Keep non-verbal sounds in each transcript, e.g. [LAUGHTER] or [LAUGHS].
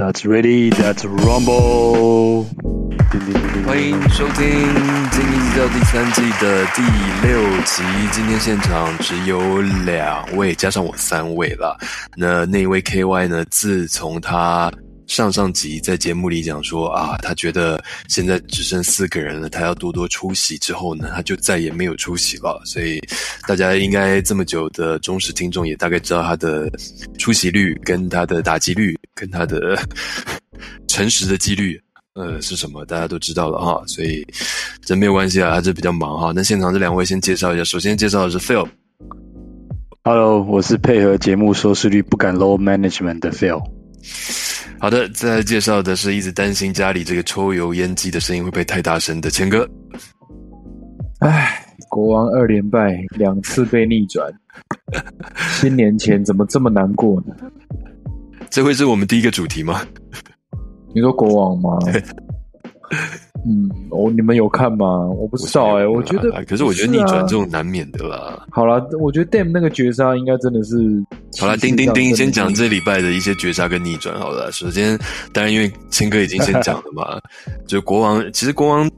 That's ready. That's rumble. 欢迎收听《精英教》第三季的第六集。今天现场只有两位，加上我三位了。那那一位 KY 呢？自从他上上集在节目里讲说啊，他觉得现在只剩四个人了，他要多多出席。之后呢，他就再也没有出席了。所以大家应该这么久的忠实听众也大概知道他的出席率、跟他的打击率、跟他的 [LAUGHS] 诚实的几率。呃，是什么？大家都知道了哈，所以这没有关系啊，还是比较忙哈。那现场这两位先介绍一下，首先介绍的是 Phil。Hello，我是配合节目收视率不敢 low management 的 Phil。好的，再介绍的是一直担心家里这个抽油烟机的声音会不会太大声的谦哥。唉，国王二连败，两次被逆转，新年前怎么这么难过呢？[LAUGHS] 这会是我们第一个主题吗？你说国王吗？[LAUGHS] [LAUGHS] 嗯，哦，你们有看吗？我不知道哎、我觉得、啊可是我觉得逆转这种难免的啦。好了，我觉得 Dam 那个绝杀应该真的是好了，叮叮叮，先讲这礼拜的一些绝杀跟逆转好了。首先，当然因为谦哥已经先讲了嘛，[LAUGHS] 就国王，其实国王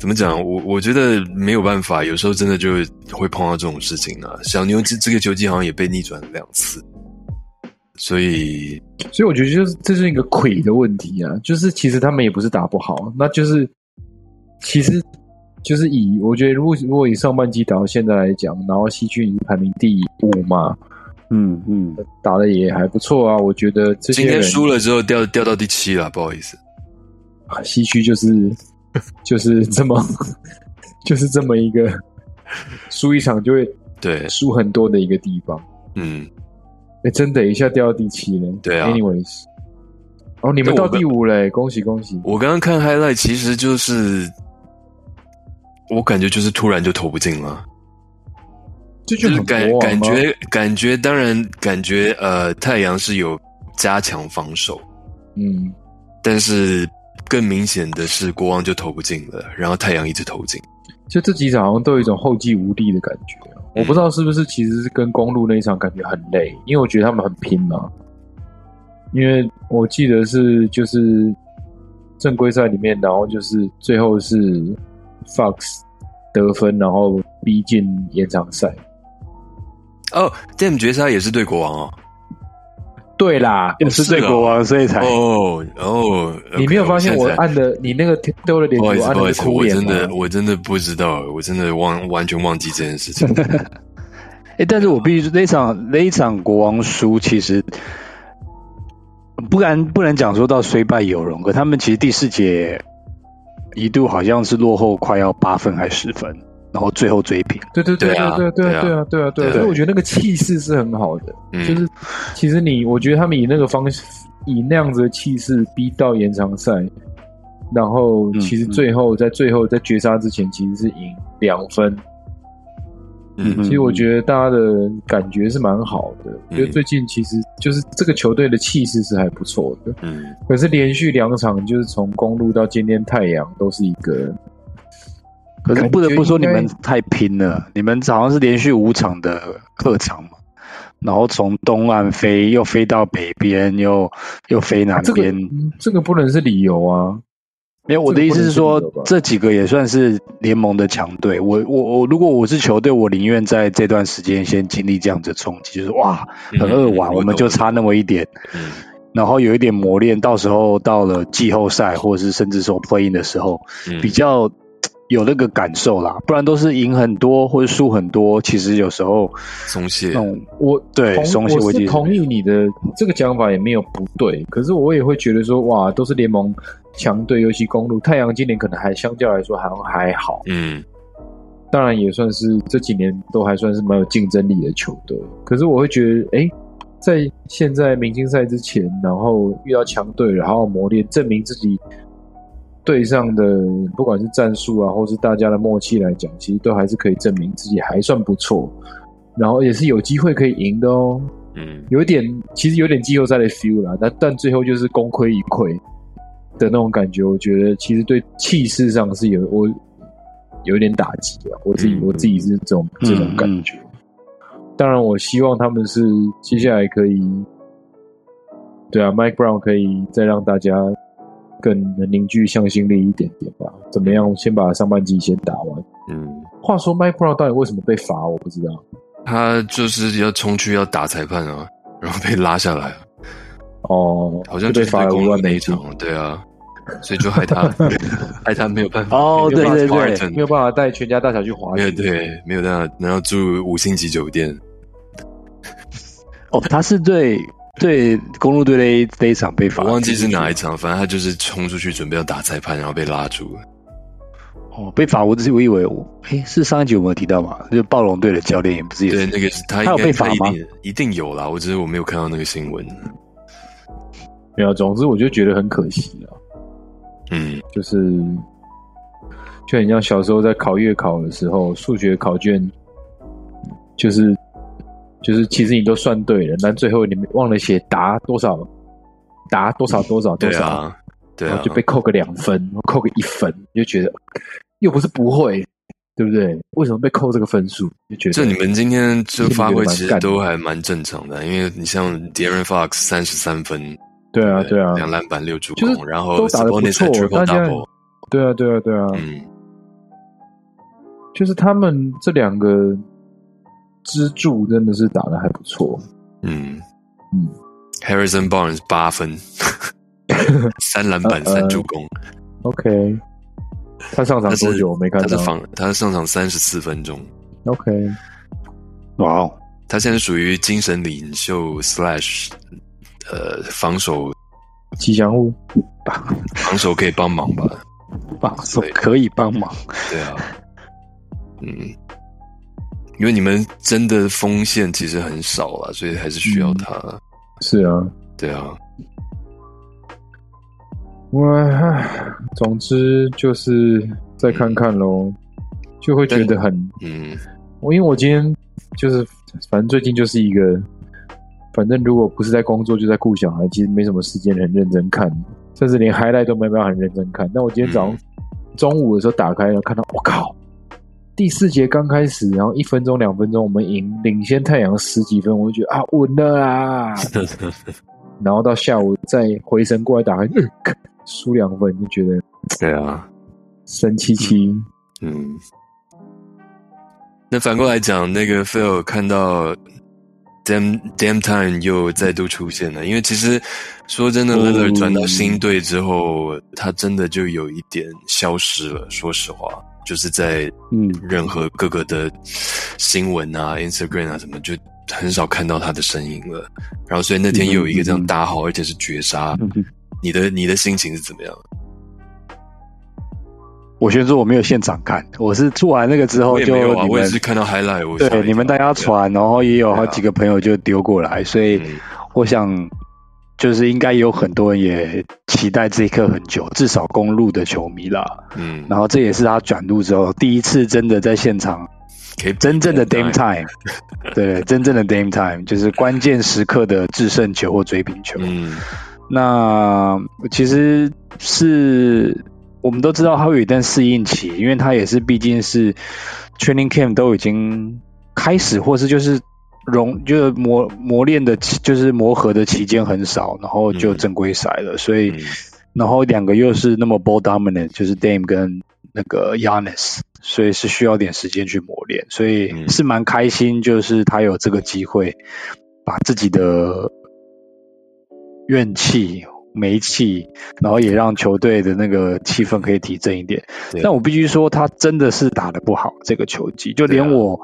怎么讲？我我觉得没有办法，有时候真的就会碰到这种事情啊。小牛这这个球季好像也被逆转了两次，所以所以我觉得就是这是一个魁的问题啊，就是其实他们也不是打不好，那就是其实就是以我觉得如果如果以上半季打到现在来讲，然后西区已经排名第五嘛，嗯嗯，打的也还不错啊，我觉得这今天输了之后掉掉到第七了，不好意思。啊西区就是就是这么 [LAUGHS] 就是这么一个输一场就会对，输很多的一个地方。嗯，哎，真的，一下掉到第七了。对啊 Anyways，哦，你们到第五嘞，恭喜恭喜！我刚刚看 highlight，其实就是我感觉就是突然就投不进了。这就就是感感觉感觉，当然感觉呃，太阳是有加强防守，嗯，但是更明显的是国王就投不进了，然后太阳一直投进。就这几场好像都有一种后继无力的感觉。我不知道是不是其实是跟公路那一场感觉很累，因为我觉得他们很拼嘛。因为我记得是就是正规赛里面，然后就是最后是 Fox 得分，然后逼近延长赛。哦，Dam 绝杀也是对国王哦。对啦，也是对国王，所以才哦哦，你没有发现我按的你那个丢了脸，不好意思，我按的是哭脸我？真的我真的不知道，我真的忘完全忘记这件事情。[LAUGHS] 哎、但是我必须说那场那一场国王输，其实不然不能讲说到虽败犹荣，可他们其实第四节一度好像是落后快要八分还十分，然后最后追平。对对对对啊对对对啊对啊对啊对啊，所以我觉得那个气势是很好的。嗯就是其实你，我觉得他们以那个方式，以那样子的气势逼到延长赛，然后嗯其实最后在最后在绝杀之前，其实是赢两分。嗯其实我觉得大家的感觉是蛮好的，嗯因为最近其实就是这个球队的气势是还不错的。嗯，可是连续两场，就是从公路到今天太阳，都是一个可是不得不说，你们太拼了，你们好像是连续五场的客场嘛，然后从东岸飞，又飞到北边，又又飞南这个这个不能是理由啊。没有，我的意思是这说这几个也算是联盟的强队。我我我，如果我是球队，我宁愿在这段时间先经历这样子的冲击，就是哇，很扼腕，嗯我们就差那么一点，嗯。然后有一点磨练，到时候到了季后赛或者是甚至说 play in 的时候，嗯。比较有那个感受啦。不然都是赢很多或者输很多，其实有时候松懈我同对松懈我同意你的这个讲法也没有不对，可是我也会觉得说，哇，都是联盟强队，尤其公路太阳今年可能还相较来说好像还好，嗯当然也算是这几年都还算是蛮有竞争力的球队。可是我会觉得，哎，在现在明星赛之前，然后遇到强队了，好好磨练，证明自己队上的不管是战术啊，或是大家的默契来讲，其实都还是可以证明自己还算不错，然后也是有机会可以赢的哦。嗯有一点，其实有点季后赛的 feel 啦，但但最后就是功亏一篑的那种感觉。我觉得其实对气势上是有我有一点打击啊，我自己、嗯我自己是这种这种感觉。当然，我希望他们是接下来可以对啊，Mike Brown 可以再让大家更能凝聚向心力一点点吧？怎么样？先把上半季先打完。嗯，话说 Mike Brown 到底为什么被罚？我不知道。他就是要冲去要打裁判啊，然后被拉下来，哦，好像就是就被罚了那一场，，对啊，所以就害他 [LAUGHS] 害他没有办法哦，对对对没有办法带全家大小去滑雪。对没有办法，然后住五星级酒店，哦，他是对对公路队那那一场被罚，我忘记是哪一场，反正他就是冲出去准备要打裁判，然后被拉住了。哦，被罚，我只是我以为我，哎，是上一集有没有提到嘛？就暴龙队的教练也不是也对，是那个是他他有被罚吗一定一定有啦，我只是我没有看到那个新闻。没有，总之我就觉得很可惜啊，嗯就是就很像小时候在考月考的时候，数学考卷就是就是其实你都算对了，但最后你们忘了写答多少，答多少多少多少，对啊，对啊然后，就被扣个两分，扣个一分，你就觉得又不是不会，对不对？为什么被扣这个分数？就觉得这你们今天这发挥其实都还蛮正常的，因为你像 Darren Fox 三十三分，对啊对啊，两篮板六助就是攻，然后都打得不错大家 double，对啊对啊对啊，嗯。就是他们这两个支柱真的是打的还不错，嗯。嗯，Harrison Barnes 八分，[LAUGHS] 三篮板呃三助攻，OK，他上场多久？我没看到。他是。防他上场三十四分钟，OK，哇哦，他现在属于精神领袖 slash 呃防守。吉祥物。防守可以帮忙吧？[LAUGHS] 防守可以帮忙，对啊，嗯，因为你们真的锋线其实很少了，所以还是需要他。是啊，对啊，我唉总之就是再看看喽，就会觉得很嗯。我因为我今天就是反正最近就是一个，反正如果不是在工作就在顾小孩，其实没什么时间很认真看，甚至连 highlight 都没办法很认真看。但我今天早上、嗯。中午的时候打开了，看到我靠，第四节刚开始，然后一分钟两分钟我们赢领先太阳十几分，我就觉得啊稳了啦。然后到下午再回神过来打输两分就觉得对啊，生气气。嗯。那反过来讲，那个 Phil 看到 Damn Damn Time 又再度出现了，因为其实说真的哦 l i l l a r 转到新队之后，他真的就有一点消失了。说实话，就是在嗯，任何各个的新闻啊、Instagram 啊什么，就很少看到他的身影了。然后，所以那天又有一个这样大号，而且是绝杀，嗯。你的你的心情是怎么样？我先说我没有现场看，我是做完那个之后就我也没有啊，你们我也是看到 highlight，我吓一跳对你们大家传，然后也有好几个朋友就丢过来，所以嗯。我想就是应该有很多人也期待这一刻很久，至少公路的球迷啦。嗯，然后这也是他转入之后第一次真的在现场真正的 Dame Time，对，真正的 Dame Time 就是关键时刻的制胜球或追平球。嗯那其实是我们都知道他会有一段适应期，因为他也是毕竟是 training camp 都已经开始，或是就是融就是磨磨练的，就是磨合的期间很少，然后就嗯。正规赛了，所以、嗯。然后两个又是那么 ball dominant，就是 Dame 跟那个 Yanis，所以是需要点时间去磨练，所以嗯。是蛮开心，就是他有这个机会把自己的怨气、煤气，然后也让球队的那个气氛可以提振一点。对但我必须说，他真的是打得不好这个球季，就连我，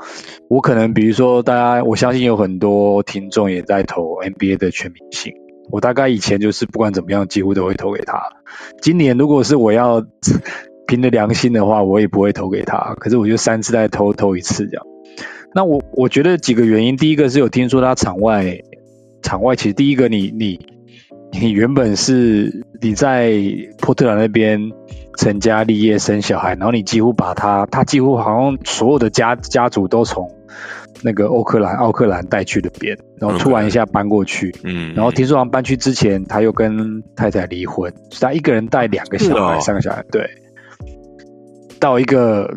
我可能比如说大家，我相信有很多听众也在投 NBA 的全明星。我大概以前就是不管怎么样，几乎都会投给他。今年如果是我要 [LAUGHS] 凭着良心的话，我也不会投给他。可是我就三次再投投一次这样。那我我觉得几个原因，第一个是有听说他场外场外，其实第一个你你你原本是你在波特兰那边成家立业生小孩，然后你几乎把他他几乎好像所有的家家族都从那个欧克兰奥克兰带去那边，然后突然一下搬过去。嗯，然后听说好像搬去之前，他又跟太太离婚，所以他一个人带两个小孩、哦三个小孩，对，到一个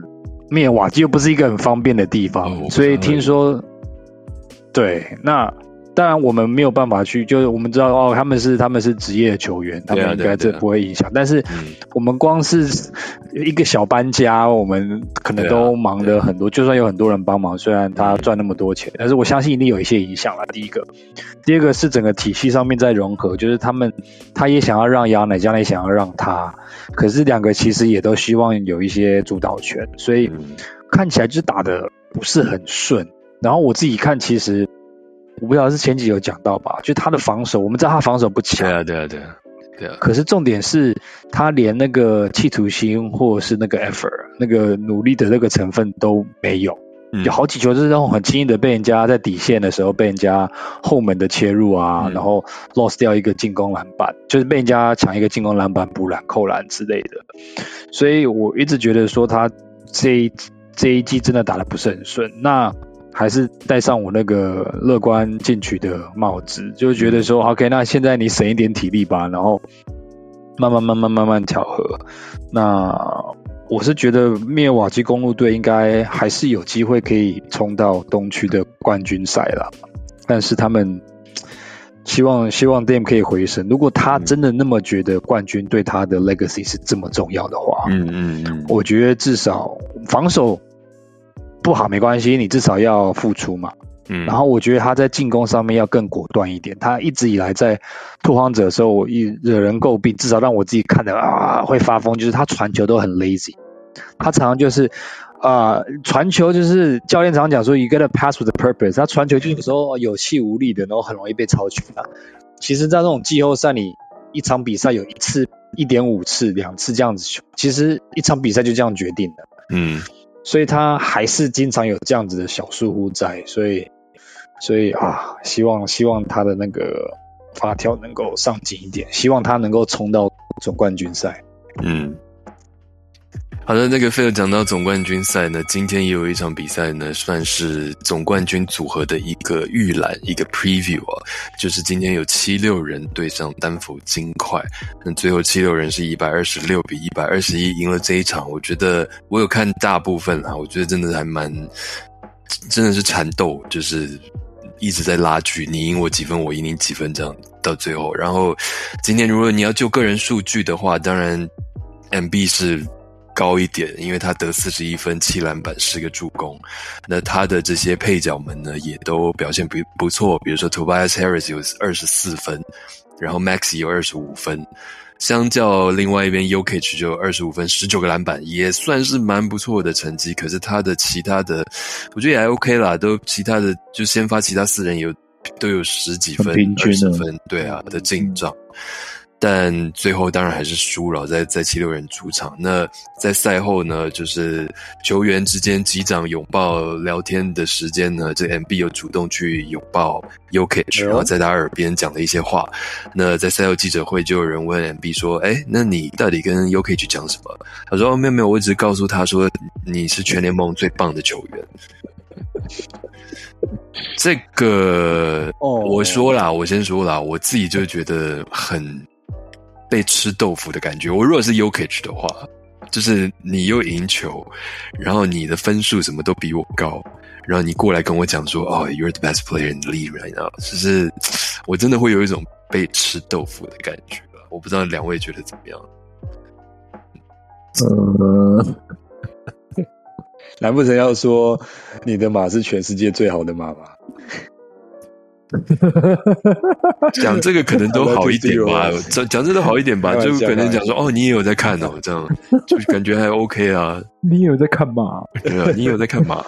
灭瓦基又不是一个很方便的地方，哦所以听说，对，那当然我们没有办法去，就是我们知道哦，他们是他们是职业球员，他们应该这不会影响。但是我们光是一个小搬家，我们可能都忙的很多。就算有很多人帮忙，虽然他赚那么多钱，但是我相信一定有一些影响了。第一个，第二个是整个体系上面在融合，就是他们他也想要让杨乃，将也想要让他，可是两个其实也都希望有一些主导权，所以看起来就打的不是很顺。然后我自己看，其实我不知道是前几有讲到吧，就他的防守，我们知道他防守不强，对啊，对啊，对啊，对啊。可是重点是他连那个企图心或者是那个 effort，那个努力的那个成分都没有。有好几球就是那种很轻易的被人家在底线的时候被人家后门的切入啊，然后 lost 掉一个进攻篮板，就是被人家抢一个进攻篮板补篮扣篮之类的。所以我一直觉得说他这一这一季真的打的不是很顺。那还是戴上我那个乐观进取的帽子，就觉得说，OK，那现在你省一点体力吧，然后慢慢慢慢慢慢调和。那我是觉得灭瓦基公路队应该还是有机会可以冲到东区的冠军赛了，但是他们希望希望 Dam 可以回升。如果他真的那么觉得冠军对他的 legacy 是这么重要的话，嗯嗯嗯，我觉得至少防守。不好没关系，你至少要付出嘛。嗯，然后我觉得他在进攻上面要更果断一点。他一直以来在拓荒者的时候，我一惹人诟病，至少让我自己看的啊会发疯，就是他传球都很 lazy。他常常就是啊传球就是教练常常讲说 you gotta pass with purpose。他传球就有时候有气无力的，然后很容易被超群啊。其实，在这种季后赛，里一场比赛有一次、一点五次、两次这样子球，其实一场比赛就这样决定的。嗯。所以他还是经常有这样子的小疏忽在，所以，所以啊，希望希望他的那个发条能够上紧一点，希望他能够冲到总冠军赛。嗯。好的，那个菲尔讲到总冠军赛呢，今天也有一场比赛呢，算是总冠军组合的一个预览，一个 preview 啊，就是今天有七六人对上丹佛金块，那最后七六人是一百二十六比一百二十一赢了这一场。我觉得我有看大部分啊，我觉得真的还蛮，真的是缠斗，就是一直在拉锯，你赢我几分，我赢你几分这样到最后。然后今天如果你要就个人数据的话，当然 MB 是。高一点，因为他得四十一分、七篮板、十个助攻。那他的这些配角们呢，也都表现不不错。比如说，Tobias Harris 有二十四分，然后 Max 有二十五分。相较另外一边 u k i 就二十五分、十九个篮板，也算是蛮不错的成绩。可是他的其他的，我觉得也还 OK 啦，都其他的就先发其他四人有都有十几分、二十分，对啊的进账。但最后当然还是输了，在在七六人主场。那在赛后呢，就是球员之间击掌、拥抱、聊天的时间呢，这 M B 又主动去拥抱 U K，然后在他耳边讲了一些话。那在赛后记者会，就有人问 M B 说：“哎，那你到底跟 U K 去讲什么？”他说：“没有没有，我只是告诉他说你是全联盟最棒的球员。” [LAUGHS] 这个，我说啦，我先说啦，我自己就觉得很。被吃豆腐的感觉。我如果是 Ukage 的话，就是你又赢球，然后你的分数什么都比我高，然后你过来跟我讲说：“哦，You're the best player in the league right now。”就是我真的会有一种被吃豆腐的感觉。我不知道两位觉得怎么样？嗯，[LAUGHS] 难不成要说你的马是全世界最好的马吗？[LAUGHS] 讲这个可能都好一点吧，[LAUGHS] 讲讲这个好一点吧，就可能讲说哦，你也有在看哦，这样就感觉还 OK 啊。[LAUGHS] 你有在看嘛？对啊，你有在看嘛？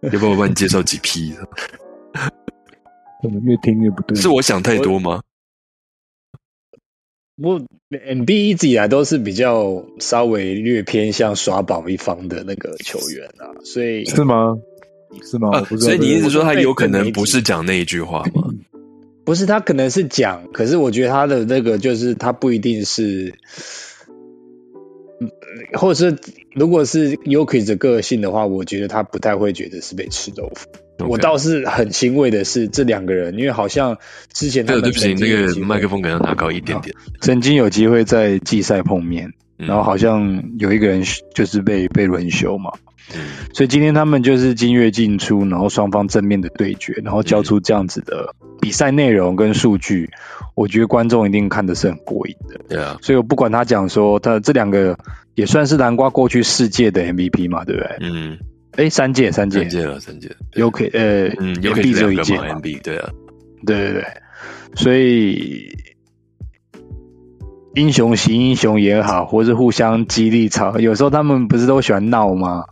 要不要我帮你介绍几批？怎么越听越不对？是我想太多吗？我 MB 一直以来都是比较稍微略偏向耍宝一方的那个球员啊，所以是吗？是吗？所以你意思说他有可能不是讲那一句话吗？[COUGHS] 不是，他可能是讲，可是我觉得他的那个就是他不一定是，或者是如果是 Yuki 的个性的话，我觉得他不太会觉得是被吃豆腐。我倒是很欣慰的是这两个人，因为好像之前对对不起，那个麦克风可能要拿高一点点。曾经有机会在季赛碰面，然后好像有一个人就是被被轮休嘛。所以今天他们就是金月进出，然后双方正面的对决，然后交出这样子的比赛内容跟数据，我觉得观众一定看的是很过瘾的。对啊，所以我不管他讲说他这两个也算是南瓜过去世界的 MVP 嘛，对不对？嗯，哎，三届三届。三届了，三届。有可呃嗯，有可以只有一届，MB 对啊，对对对，所以英雄惜英雄也好，或是互相激励吵，有时候他们不是都喜欢闹吗？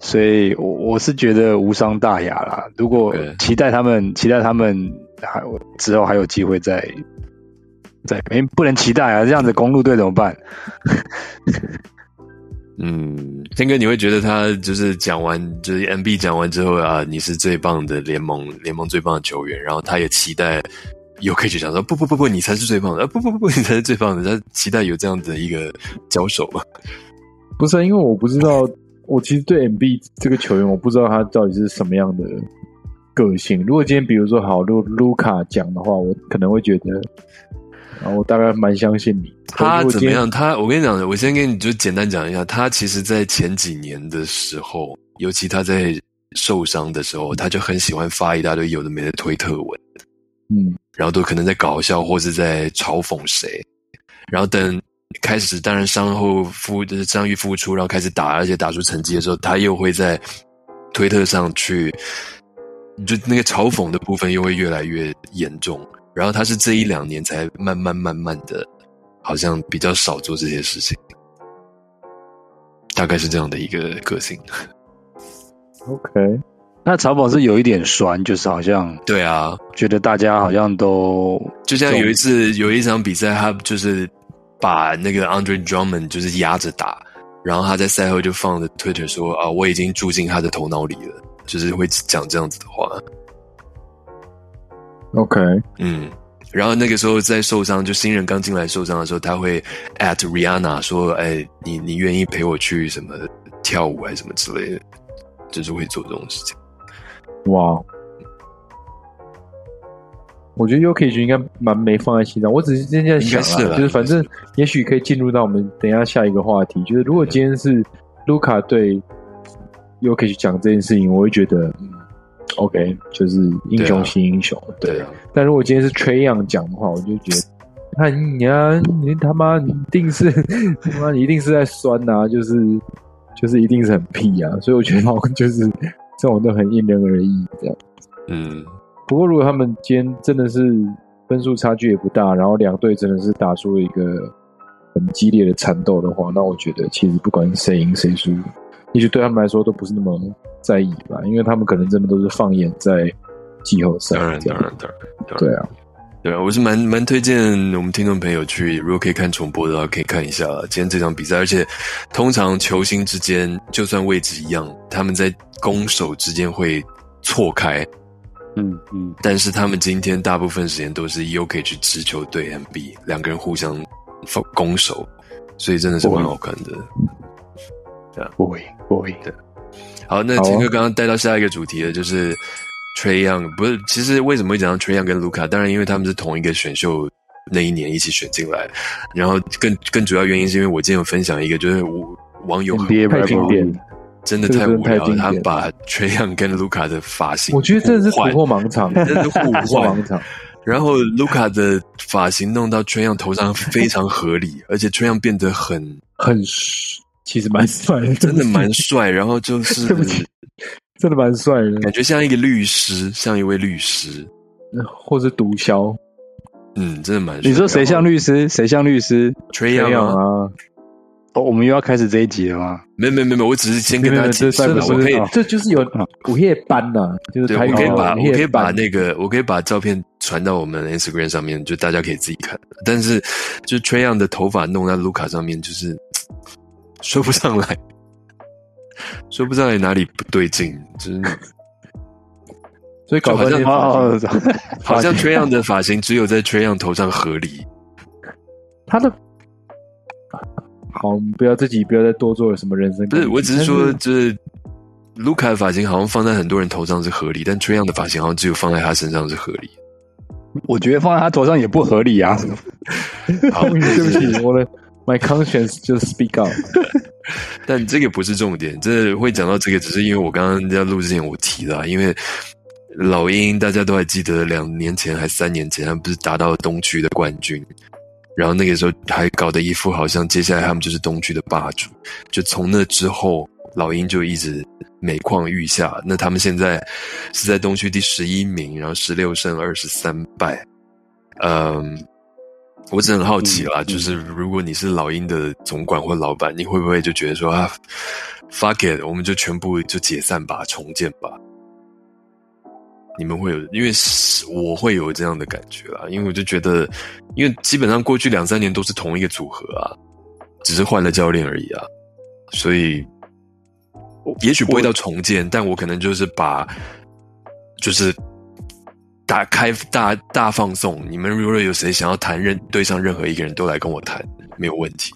所以我我是觉得无伤大雅啦。如果期待他们，期待他们还之后还有机会再再，哎，不能期待啊！这样子公路队怎么办？[LAUGHS] 嗯，天哥，你会觉得他就是讲完，就是 MB 讲完之后啊，你是最棒的联盟联盟最棒的球员，然后他也期待有可以去讲说不不不不，你才是最棒的，啊、不不不不，[LAUGHS] 你才是最棒的，他期待有这样的一个交手嘛？不是啊，因为我不知道，我其实对 MB 这个球员，我不知道他到底是什么样的个性。如果今天比如说好，如果卢卡讲的话，我可能会觉得，啊，我大概蛮相信你。[LAUGHS] 他怎么样？他我跟你讲，我先跟你就简单讲一下，他其实在前几年的时候，尤其他在受伤的时候，他就很喜欢发一大堆有的没的推特文。嗯，然后都可能在搞笑或是在嘲讽谁，然后等开始当然伤后复就是伤愈复出，然后开始打，而且打出成绩的时候，他又会在推特上去，就那个嘲讽的部分又会越来越严重。然后他是这一两年才慢慢慢慢的，好像比较少做这些事情，大概是这样的一个个性。OK，那草宝是有一点酸，就是好像对啊，觉得大家好像都就像有一次有一场比赛，他就是把那个 Andre Drummond 就是压着打，然后他在赛后就放着 Twitter 说啊，我已经住进他的头脑里了，就是会讲这样子的话。OK，嗯，然后那个时候在受伤，就新人刚进来受伤的时候，他会 at Rihanna 说，哎，你你愿意陪我去什么跳舞还是什么之类的，就是会做这种事情。哇，我觉得 Yuki 应该蛮没放在心上。我只是今天在想就是反正也许可以进入到我们等一下下一个话题，就是如果今天是卢卡对 Yuki 讲这件事情，我会觉得嗯，OK，就是英雄惜英雄，对。啊，但如果今天是 Trey Young 讲的话，我就觉得，看你啊，你他妈你一定是 [LAUGHS] 他妈你一定是在酸呐、就是就是一定是很屁啊，所以我觉得就是这种都很因人而异这样。嗯，不过如果他们今天真的是分数差距也不大，然后两队真的是打出了一个很激烈的缠斗的话，那我觉得其实不管谁赢谁输，也许对他们来说都不是那么在意吧，因为他们可能真的都是放眼在季后赛当然当然，当然对啊，对啊，我是蛮蛮推荐我们听众朋友去，如果可以看重播的话，可以看一下今天这场比赛。而且，通常球星之间就算位置一样，他们在攻守之间会错开，嗯嗯，但是他们今天大部分时间都是 UK 去持球对 MB，两个人互相攻攻守，所以真的是蛮好看的。过瘾过瘾。好，那好啊秦哥刚刚带到下一个主题了，就是 Trey Young。不是，其实为什么会讲到 Trey Young 跟卢卡？当然，因为他们是同一个选秀那一年一起选进来，然后更更主要原因是因为我今天有分享一个，就是我网友很 NBA 太经典 rivalry，真的太无聊了，他把 Trey Young 跟卢卡的发型，我觉得真的是突换破盲场，真的是互 [LAUGHS] 突破换盲场。然后卢卡的发型弄到 Trey Young 头上非常合理，[LAUGHS] 而且 Trey Young 变得很很帅其实蛮帅的，[LAUGHS] 真的蛮帅，然后就是对不起真的蛮帅的，感觉像一个律师，像一位律师，或是毒枭嗯，真的蛮帅。你说谁像律师？谁像律师 Young 样啊？啊？哦，我们又要开始这一集了吗？没没没有没有，我只是先跟大家解释了，我可以，这就是有午夜班呐，就是对，我可以把我可以把那个我可以把照片传到我们 Instagram 上面，就大家可以自己看。但是就 Trey Young 的头发弄在卢卡上面，就是 [TSK] 说不上来，[LAUGHS] 说不上来哪里不对劲，就是。所以搞半天就哦发现哦，好像 Trey Young 的发型只有在 Trey Young 头上合理。他的好，我们不要自己不要再多做了什么人生。不是，我只是说，就是卢卡的发型好像放在很多人头上是合理，但 Trey Young 的发型好像只有放在他身上是合理。我觉得放在他头上也不合理啊。[LAUGHS] 好，[LAUGHS] 对不起，我的 my conscience 就是 speak out。[LAUGHS] 但这个不是重点，这会讲到这个，只是因为我刚刚在录之前我提了啊，因为老鹰大家都还记得，两年前还三年前，他不是达到了东区的冠军，然后那个时候还搞得一副好像接下来他们就是东区的霸主。就从那之后，老鹰就一直每况愈下。那他们现在是在东区第十一名，然后十六胜二十三败。嗯，我只很好奇啦，就是如果你是老鹰的总管或老板，你会不会就觉得说啊，fuck it，我们就全部就解散吧，重建吧？你们会有，因为我会有这样的感觉啦，因为我就觉得，因为基本上过去两三年都是同一个组合啊，只是换了教练而已啊，所以，也许不会到重建，但我可能就是把，就是打开大大放送，你们如果有谁想要谈任对上任何一个人都来跟我谈，没有问题。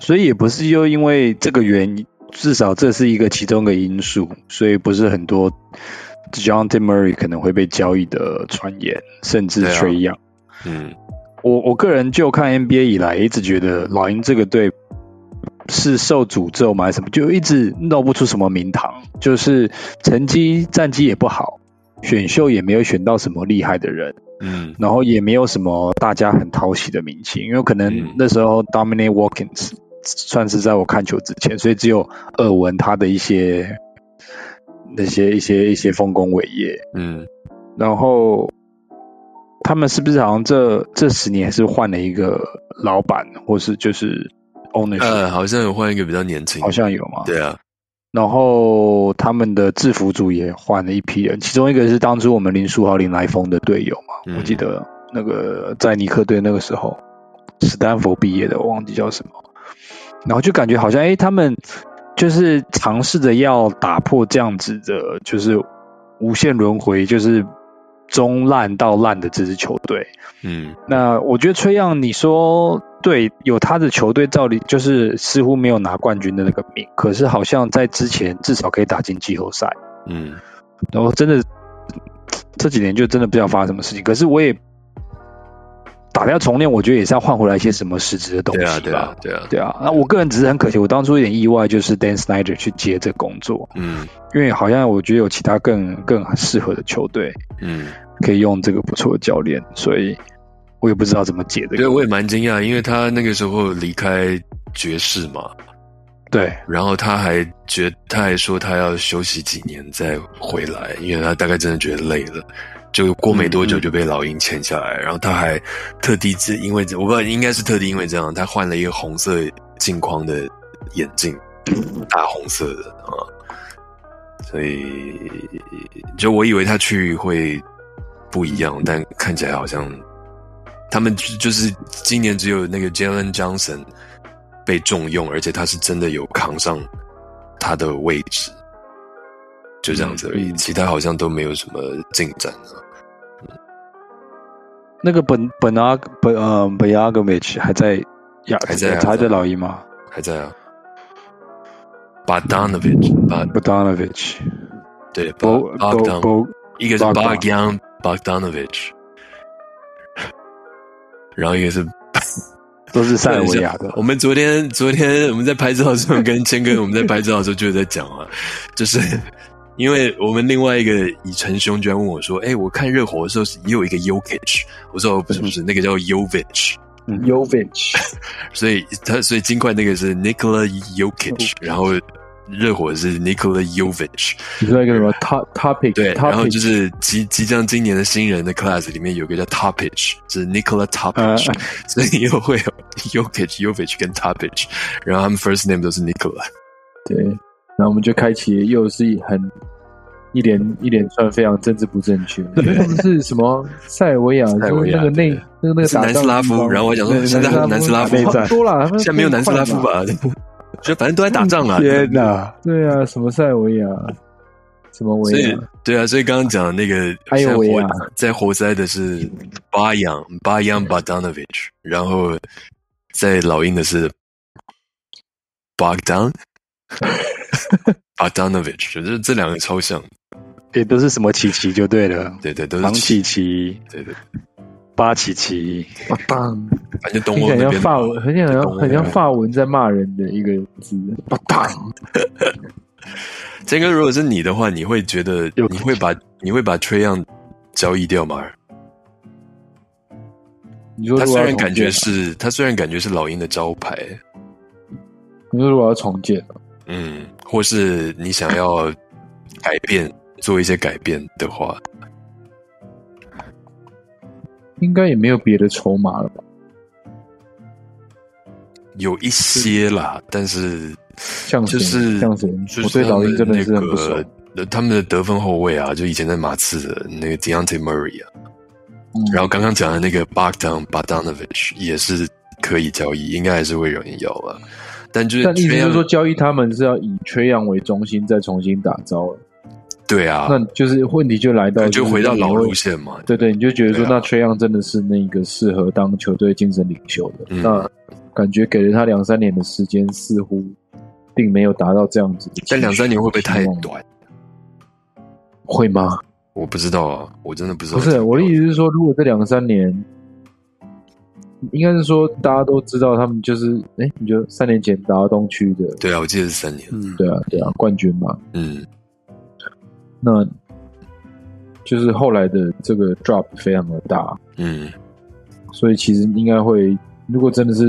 所以也不是又因为这个原因，至少这是一个其中的因素，所以不是很多。John T. Murray 可能会被交易的传言，甚至缺氧。嗯，我我个人就看 NBA 以来，一直觉得老鹰这个队是受诅咒吗？还是什么？就一直闹不出什么名堂，就是成绩战绩也不好，选秀也没有选到什么厉害的人。嗯，然后也没有什么大家很讨喜的明星，因为可能那时候 Dominic Walkins 算是在我看球之前，所以只有耳闻他的一些。那些一些一些丰功伟业，嗯，然后他们是不是好像这这十年是换了一个老板，或是就是 owner？呃，好像有换一个比较年轻，好像有吗？对啊。然后他们的制服组也换了一批人，其中一个是当初我们林书豪、林来峰的队友嘛，我记得那个在尼克队那个时候，史丹佛毕业的，我忘记叫什么。然后就感觉好像，哎，他们。就是尝试着要打破这样子的，就是无限轮回，就是中烂到烂的这支球队。嗯，那我觉得崔样，你说对，有他的球队，照理就是似乎没有拿冠军的那个命，可是好像在之前至少可以打进季后赛。嗯，然后真的这几年就真的不知道发生什么事情，可是我也。打掉重练，我觉得也是要换回来一些什么实质的东西吧。对啊，对啊，对啊。那我个人只是很可惜，我当初有点意外，就是 Dan Snyder 去接这工作。嗯，因为好像我觉得有其他更更适合的球队，嗯，可以用这个不错的教练，所以我也不知道怎么解的。对，我也蛮惊讶，因为他那个时候离开爵士嘛，对，然后他还觉他还说他要休息几年再回来，因为他大概真的觉得累了。就过没多久就被老鹰签下来，然后他还特地是因为我不知道应该是特地因为这样，他换了一个红色镜框的眼镜，大红色的啊，所以就我以为他去会不一样，但看起来好像他们就是今年只有那个 Jalen Johnson 被重用，而且他是真的有扛上他的位置。就这样子而已，其他好像都没有什么进展啊。那个本本阿本呃本阿格维奇还在亚还在还在老鹰吗？还在啊。Bogdanovich，巴 Bogdanovich，对，Bogdan，一个是 Bogdan Bogdanovich，然后一个是 [LAUGHS] 都是塞尔维亚的。[LAUGHS] 我们昨天昨天我们在拍照的时候跟 [LAUGHS] 谦哥我们在拍照的时候就在讲啊，就是。因为我们另外一个以晨兄居然问我说：“哎，我看热火的时候也有一个 Yokich，我说不是不是，那个叫 Yovich，Yovich，所以他所以金块那个是 Nikola Yokich，然后热火是 Nikola Yovich。你说一个什么 Top Topic？对，然后就是即即将今年的新人的 class 里面有个叫 Topic，是 Nikola Topic，所以又会有 Yokich、Yovich 跟 Topic，然后他们 first name 都是 Nikola。对，然后我们就开启又是很。一连一连串非常政治不正确，[LAUGHS] 他们是什么塞尔维亚？塞尔维亚那个内那个那个南斯拉夫。然后我讲说现在南斯拉夫多了，现在没有南斯拉夫吧？[LAUGHS] 就反正都在打仗啊！天哪！对啊，什么塞尔维亚？什么维亚？对啊，所以刚刚讲那个在活在活塞的是巴扬巴扬巴丹诺维奇，然后在老鹰的是巴丹巴丹诺维奇，就是这两个超像。也都是什么琪琪就对了，对对，都是王琪琪，对对，八琪琪，棒，反正东欧那边法文，很像很像发文在骂人的一个字，棒。[LAUGHS] 坚哥，如果是你的话，你会觉得你会把你会把 Trey Young 交易掉吗？你说他虽然感觉是他虽然感觉是老鹰的招牌，你说如果要重建啊？嗯，或是你想要改变做一些改变的话，应该也没有别的筹码了吧？有一些啦，但是像就是我对老鹰真的是他很不熟。们那个他们的得分后卫啊，就以前在马刺的那个 Deontay Murray 啊，嗯。然后刚刚讲的那个 Bogdan Bogdanovich 也是可以交易，应该还是会有人要吧。但就是但意思就是说，交易他们是要以缺氧为中心再重新打造了，对啊，那就是问题就来到就是回到老路线嘛。对对，你就觉得说，啊那缺氧真的是那个适合当球队精神领袖的。嗯那感觉给了他两三年的时间，似乎并没有达到这样子的。但两三年会不会太短？会吗？我不知道啊，我真的不知道。不是，我的意思是说，如果这两三年，应该是说大家都知道他们就是，哎，你就三年前打到东区的，对啊，我记得是三年。嗯，对啊，对啊，冠军嘛。嗯，那就是后来的这个 drop 非常的大，嗯，所以其实应该会，如果真的是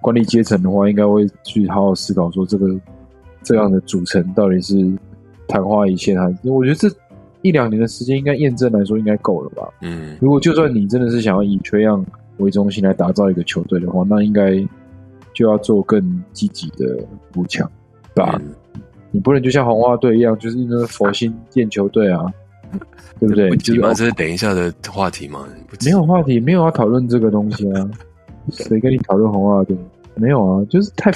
管理阶层的话，应该会去好好思考说这个这样的组成到底是昙花一现还是？我觉得这一两年的时间应该验证来说应该够了吧。嗯，如果就算你真的是想要以缺氧为中心来打造一个球队的话，那应该就要做更积极的补强，对吧？嗯你不能就像红袜队一样，就是那个佛心建球队啊，[LAUGHS] 对不对？这是等一下的话题吗？没有话题，没有要讨论这个东西啊。[LAUGHS] 谁跟你讨论红袜队？没有啊，就是太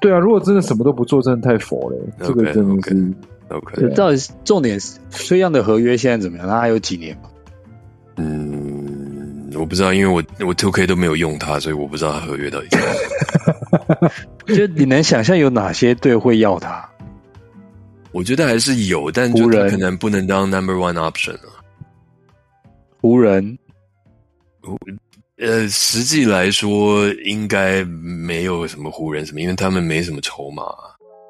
对啊。如果真的什么都不做，真的太佛了。这个真的是 OK，对到底是重点是崔样的合约现在怎么样？他还有几年吗？嗯，我不知道，因为我我 Two K 都没有用它，所以我不知道它合约到底怎么样。[LAUGHS] [LAUGHS] 就你能想象有哪些队会要他？我觉得还是有，但就湖人可能不能当 Number One option 啊。湖人呃，实际来说应该没有什么湖人什么，因为他们没什么筹码。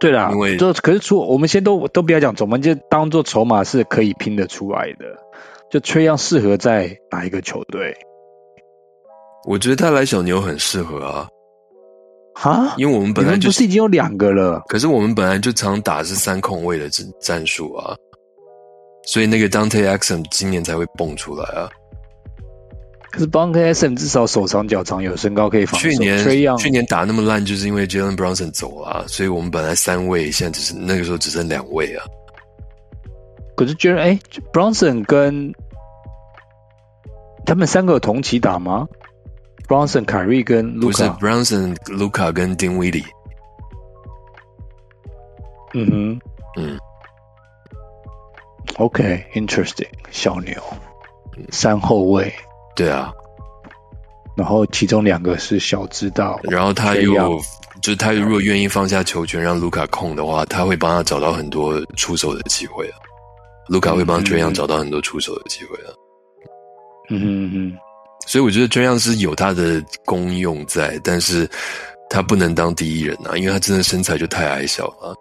对啦，因为就可是除我们先都都不要讲筹码，就当做筹码是可以拼得出来的。就崔样适合在哪一个球队？我觉得他来小牛很适合啊，哈，因为我们本来就不是已经有两个了？可是我们本来就常打是三控位的战战术啊，所以那个 Dante Axum 今年才会蹦出来啊。可是 b o n k S M 至少手长脚长，有身高可以防守。去年去年打那么烂，就是因为 Jalen Brunson 走了啊，所以我们本来三位，现在只是那个时候只剩两位啊。可是 Jalen 哎，Bronson 跟他们三个有同期打吗？Bronson、凯瑞跟卢不是卡，Brunson、Luca 跟 Dinwiddie，嗯哼。嗯，，OK，interesting，、小牛三后卫，对啊，然后其中两个是小知道，然后他又就是他如果愿意放下球权让卢卡控的话，他会帮他找到很多出手的机会啊。卢卡会帮嗯 Trae Young 找到很多出手的机会啊。嗯哼嗯哼，所以我觉得 Trae Young 是有他的功用在，但是他不能当第一人啊，因为他真的身材就太矮小了。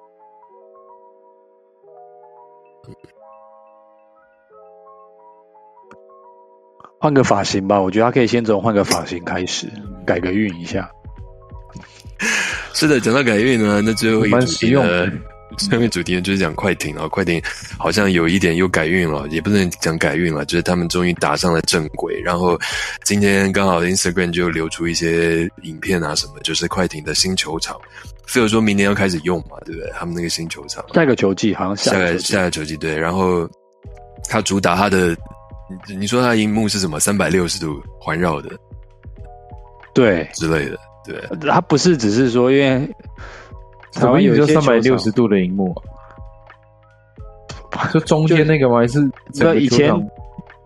换个发型吧，我觉得他可以先从换个发型开始，改个运一下。[LAUGHS] 是的，讲到改运呢，那最后一个蛮主题呢实用的，最后一个主题呢就是讲快艇啊，快艇好像有一点又改运了，也不能讲改运了，就是他们终于打上了正轨。然后今天刚好 Instagram 就流出一些影片啊什么，就是快艇的新球场，所以说明年要开始用嘛，对不对？他们那个新球场，下个球季好像下个个球季下个球季对，然后他主打他的，你你说他的荧幕是什么？三百六十度环绕的对，之类的，对。他不是只是说因为台湾有就三百六十度的荧幕、啊，[LAUGHS] 就中间那个吗？还是整个以前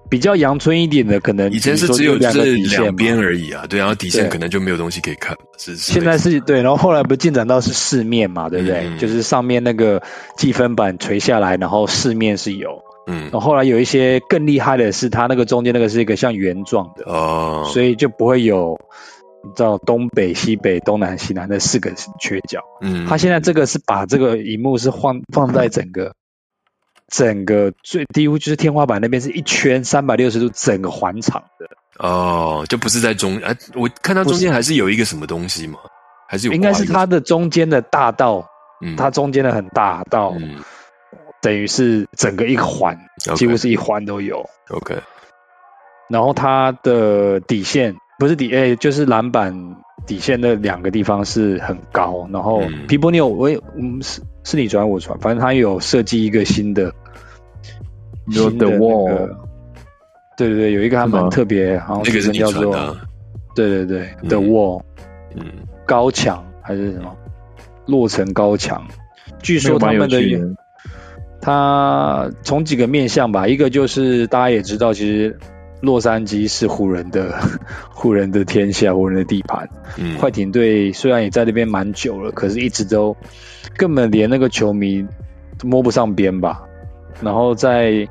比较阳春一点的，可能以前是只有就两边而已啊，对，然后底线可能就没有东西可以看，是是现在是对，然后后来不是进展到是四面嘛，对不对？嗯就是上面那个计分板垂下来，然后四面是有。嗯。然后后来有一些更厉害的是，它那个中间那个是一个像圆状的，哦，所以就不会有你知道东北、西北、东南、西南的四个缺角。嗯，他现在这个是把这个荧幕是放放在整个整个最低乎就是天花板那边是一圈三百六十度整个环场的，哦，就不是在中哎，我看它中间还是有一个什么东西嘛，还是有应该是它的中间的大道，嗯。它中间的很大道，嗯。等于是整个一环几乎是一环都有。OK 然后它的底线不是底，诶、就是篮板底线那两个地方是很高。然后嗯。皮波尼有我也嗯是是你转我传，反正他有设计一个新的你说新的 The 那 Wall 个对对对，有一个还蛮特别，好像那个是你叫做传的啊。对对对、嗯。The Wall 嗯。高墙还是什么落成高墙。据那说他们的。他从几个面向吧，一个就是大家也知道，其实洛杉矶是湖人的 [LAUGHS] 湖人的天下，湖人的地盘。嗯快艇队虽然也在那边蛮久了，可是一直都根本连那个球迷都摸不上边吧。然后在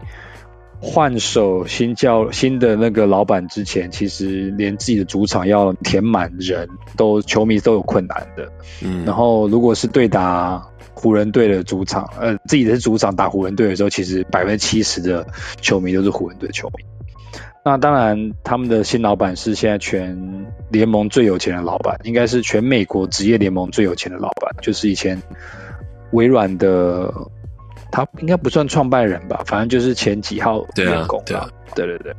换手新教新的那个老板之前，其实连自己的主场要填满人都球迷都有困难的。嗯，然后如果是对打湖人队的主场，呃，自己的主场打湖人队的时候，其实百分之七十的球迷都是湖人队的球迷。那当然，他们的新老板是现在全联盟最有钱的老板，应该是全美国职业联盟最有钱的老板，就是以前微软的，他应该不算创办人吧，反正就是前几号对啊员工对啊吧。对对对。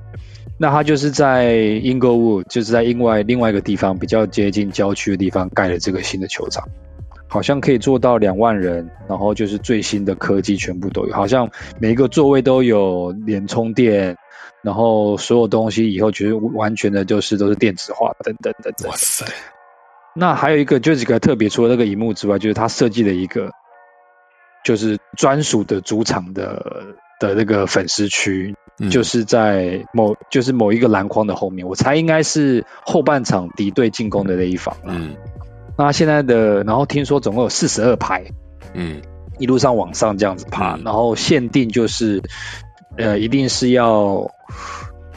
那他就是在 Inglewood，就是在另外另外一个地方比较接近郊区的地方盖了这个新的球场，好像可以做到两万人，然后就是最新的科技全部都有，好像每一个座位都有连充电，然后所有东西以后其实完全的就是都是电子化等等等等。哇。塞，那还有一个就是个特别，除了那个荧幕之外，就是他设计了一个就是专属的主场的的那个粉丝区，嗯。就是在某就是某一个篮筐的后面，我猜应该是后半场敌对进攻的那一方。嗯。那现在的，然后听说总共有四十二排，嗯。一路上往上这样子爬，嗯。然后限定就是，呃，一定是要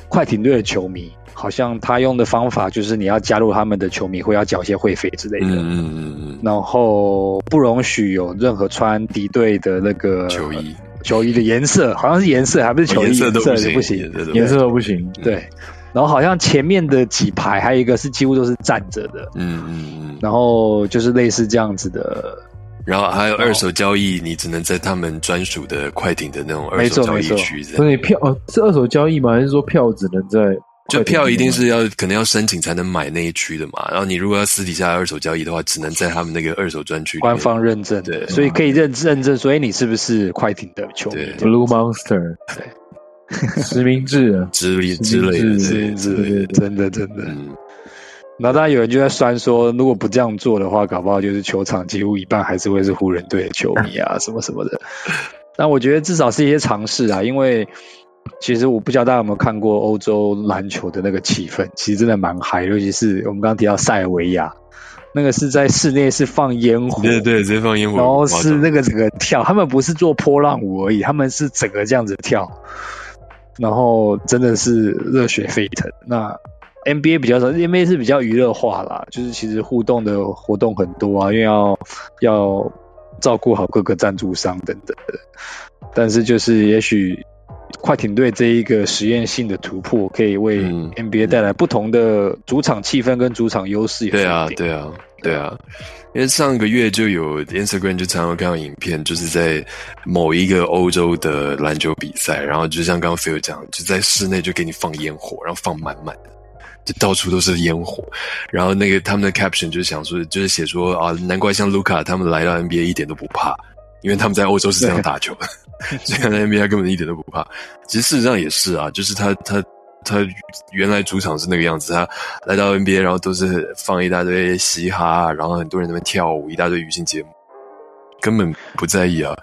快艇队的球迷，好像他用的方法就是你要加入他们的球迷会要缴一些会费之类的，嗯嗯嗯嗯，然后不容许有任何穿敌队的那个球衣球衣的颜色，好像是颜色，还不是球衣颜色都不行，也不行颜，色都不行色都不行。对。然后好像前面的几排还有一个是几乎都是站着的，嗯嗯嗯，然后就是类似这样子的然后还有二手交易，你只能在他们专属的快艇的那种二手交易区。所以票哦是二手交易吗？还是说票只能在就票一定是要可能要申请才能买那一区的嘛，然后你如果要私底下二手交易的话，只能在他们那个二手专区官方认证。的，对。所以可以认认证所以，你是不是快艇的球迷？Blue Monster 对。[LAUGHS] 实名制啊？之类之类之类，真的真的。嗯，然后当然有人就在酸说，如果不这样做的话，搞不好就是球场几乎一半还是会是湖人队的球迷啊，什么什么的。但我觉得至少是一些尝试啊，因为其实我不知道大家有没有看过欧洲篮球的那个气氛，其实真的蛮嗨，尤其是我们刚刚提到塞尔维亚，那个是在室内是放烟火，对对，直接放烟火，然后是那个整个跳，他们不是做波浪舞而已，他们是整个这样子跳，然后真的是热血沸腾。那 NBA 比较少，NBA 是比较娱乐化啦，就是其实互动的活动很多啊，因为要要照顾好各个赞助商等等的。但是就是也许快艇队这一个实验性的突破，可以为嗯 NBA 带来不同的主场气氛跟主场优势对啊对啊，对啊，因为上个月就有 Instagram 就常常看到影片，就是在某一个欧洲的篮球比赛，然后就像刚刚 Phil 讲，就在室内就给你放烟火，然后放满满的。就到处都是烟火，然后那个他们的 caption 就是想说，就是写说啊，难怪像卢卡他们来到 NBA 一点都不怕，因为他们在欧洲是这样打球。的，[LAUGHS] 所以在 NBA 根本一点都不怕。其实事实上也是啊，就是他他他原来主场是那个样子，他来到 NBA，然后都是放一大堆嘻哈，然后很多人在那边跳舞，一大堆娱乐节目，根本不在意啊，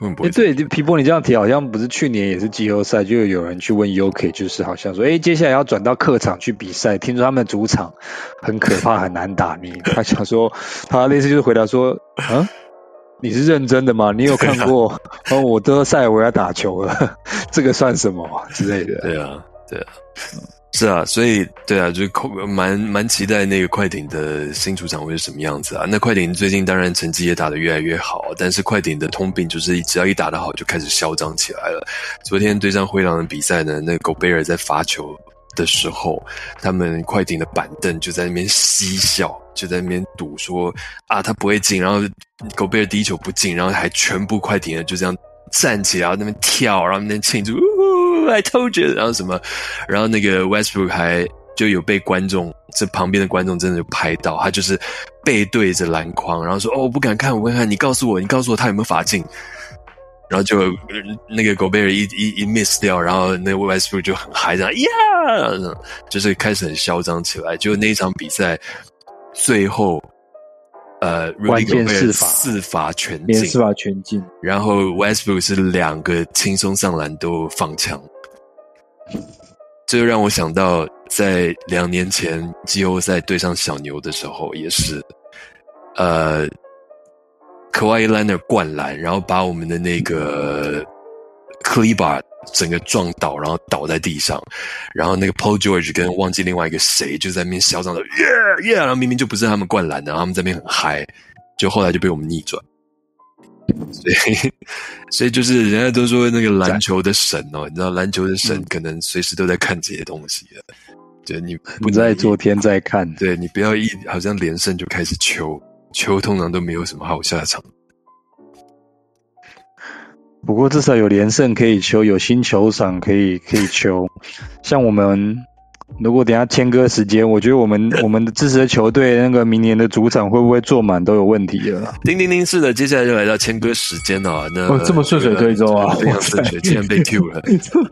根本不哎。对，皮波，你这样提好像不是去年也是季后赛，就有人去问 UK，就是好像说，哎、接下来要转到客场去比赛，听说他们的主场很可怕，很难打你。他想说，他类似就是回答说，嗯，[LAUGHS] 你是认真的吗？你有看过？[LAUGHS] 哦，我都塞尔维亚打球了，[LAUGHS] 这个算什么之类的？对啊，对啊，是啊，所以对啊，就蛮蛮期待那个快艇的新主场会是什么样子啊。那快艇最近当然成绩也打得越来越好，但是快艇的通病就是只要一打得好就开始嚣张起来了。昨天对上灰狼的比赛呢，那狗贝尔在罚球的时候，他们快艇的板凳就在那边嬉笑，就在那边赌说啊他不会进，然后狗贝尔第一球不进，然后还全部快艇的就这样站起来然后那边跳，然后那边庆祝。I told you，然后什么，然后那个 Westbrook 还就有被观众这旁边的观众真的就拍到，他就是背对着篮筐，然后说：“哦，我不敢看，我不敢看，你告诉我，你告诉我他有没有罚进。”然后就那个狗贝尔一一一 miss 掉，然后那 Westbrook 就很嗨，这样呀，就是开始很嚣张起来。就那一场比赛最后。呃，关键四罚四罚全进，四罚全进。然后 Westbrook 是两个轻松上篮都放枪，这就让我想到在两年前季后赛对上小牛的时候，也是，呃 k a w i l e n a r 灌篮，然后把我们的那个 e a 整个撞倒，然后倒在地上，然后那个 Paul George 跟忘记另外一个谁就在那边嚣张的耶耶，然后明明就不是他们灌篮的，他们在那边很嗨，就后来就被我们逆转。所以，[LAUGHS] 所以就是人家都说那个篮球的神哦，你知道篮球的神可能随时都在看这些东西。的，对你不在昨天在看，对你不要一好像连胜就开始求求，通常都没有什么好下场。不过至少有连胜可以求，有新球场可以 [LAUGHS] 可以求。像我们如果等下签歌时间，我觉得我们 [LAUGHS] 我们的支持的球队那个明年的主场会不会坐满都有问题了。叮叮叮，是的，接下来就来到签歌时间了。那这么顺水推舟啊，非常顺水，竟然被 Q 了，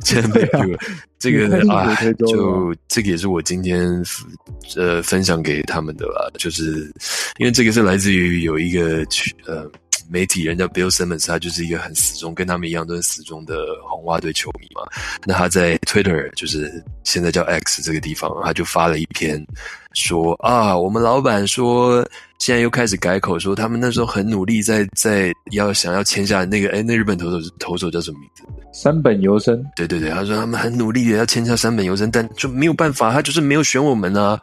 竟然被 Q 了。这个啊，就这个也是我今天呃分享给他们的啦，就是因为这个是来自于有一个呃。媒体人叫 Bill Simmons，他就是一个很死忠，跟他们一样都是死忠的红袜队球迷嘛。那他在 Twitter，就是现在叫 X 这个地方，他就发了一篇说啊，我们老板说现在又开始改口，说他们那时候很努力，在在要想要签下那个哎，那日本投手投手叫什么名字？三本由生。对对对，他说他们很努力的要签下三本由生，但就没有办法，他就是没有选我们啊。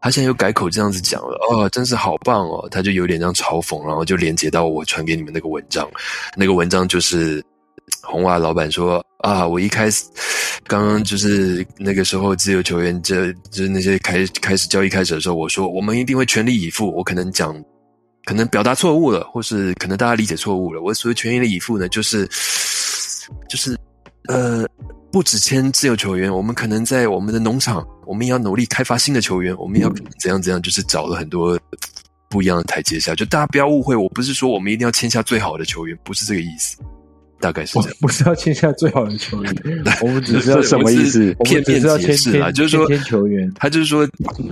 他现在又改口这样子讲了哦，真是好棒哦！他就有点这样嘲讽，然后就连接到我传给你们那个文章。那个文章就是红袜老板说啊，我一开始刚刚就是那个时候自由球员，就就是那些开开始交易开始的时候，我说我们一定会全力以赴。我可能讲可能表达错误了，或是可能大家理解错误了。我所谓全力以赴呢，就是就是呃。不止签自由球员，我们可能在我们的农场，我们也要努力开发新的球员。我们要怎样怎样，就是找了很多不一样的台阶下。就大家不要误会，我不是说我们一定要签下最好的球员，不是这个意思。大概是这样，不是要签下最好的球员，[LAUGHS] 我们只是要什么意思？片面解释啊，就是说球员，他就是说，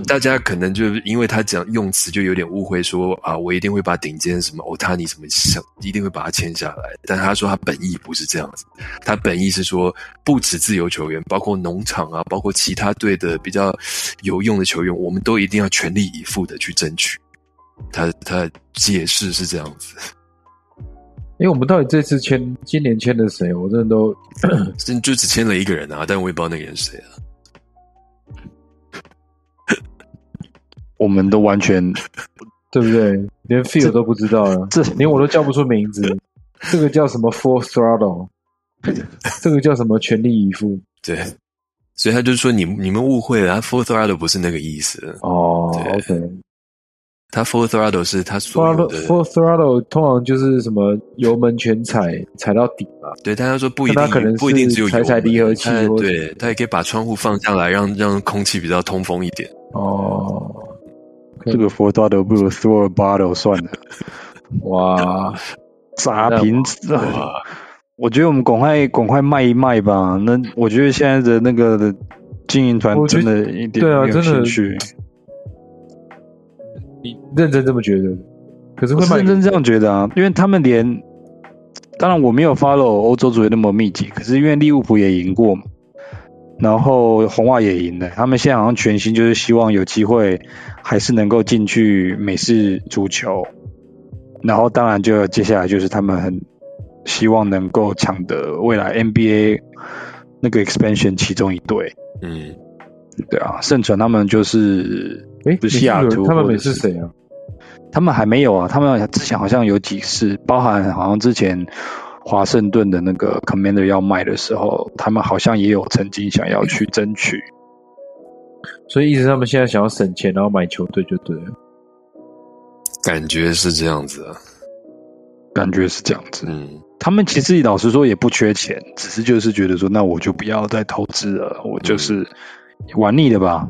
大家可能就因为他讲用词就有点误会，说啊，我一定会把顶尖什么欧塔尼什么想，一定会把他签下来。但他说他本意不是这样子，他本意是说，不止自由球员，包括农场啊，包括其他队的比较有用的球员，我们都一定要全力以赴的去争取。他他解释是这样子。因为我们到底这次签今年签的谁？我真的都，[CLEARS THROAT] 就只签了一个人啊，但我也不知道那个人是谁啊。我们都完全 [LAUGHS] 对不对？连 feel 都不知道了，这连我都叫不出名字。这个叫什么 full throttle？这个叫什么全力以赴？对，所以他就是说你你们误会了，full throttle 不是那个意思哦。OK。他 full throttle 是他所有的 full throttle 通常就是什么油门全踩踩到底嘛？对，他说不一定，可能不一定只有踩踩离合器，对他也可以把窗户放下来，让让空气比较通风一点。哦，这个 full throttle 不如 throw a bottle 算了。哇，砸瓶子啊！我觉得我们赶快赶快卖一卖吧。那我觉得现在的那个经营团真的一点对啊，真的趣。你认真这么觉得？可是会认真这样觉得啊，因为他们连，当然我没有 follow 欧洲足球那么密集，可是因为利物浦也赢过嘛，然后红袜也赢了，他们现在好像全新就是希望有机会还是能够进去美式足球，然后当然就接下来就是他们很希望能够抢得未来 NBA 那个 expansion 其中一队，嗯。对啊，盛传他们就是哎，不是西雅图他们每次谁啊？他们还没有啊，他们之前好像有几次，包含好像之前华盛顿的那个 Commander 要卖的时候，他们好像也有曾经想要去争取。所以意思他们现在想要省钱，然后买球队就对了。感觉是这样子啊。感觉是这样子，嗯，他们其实老实说也不缺钱，只是就是觉得说，那我就不要再投资了，我就是玩腻了吧。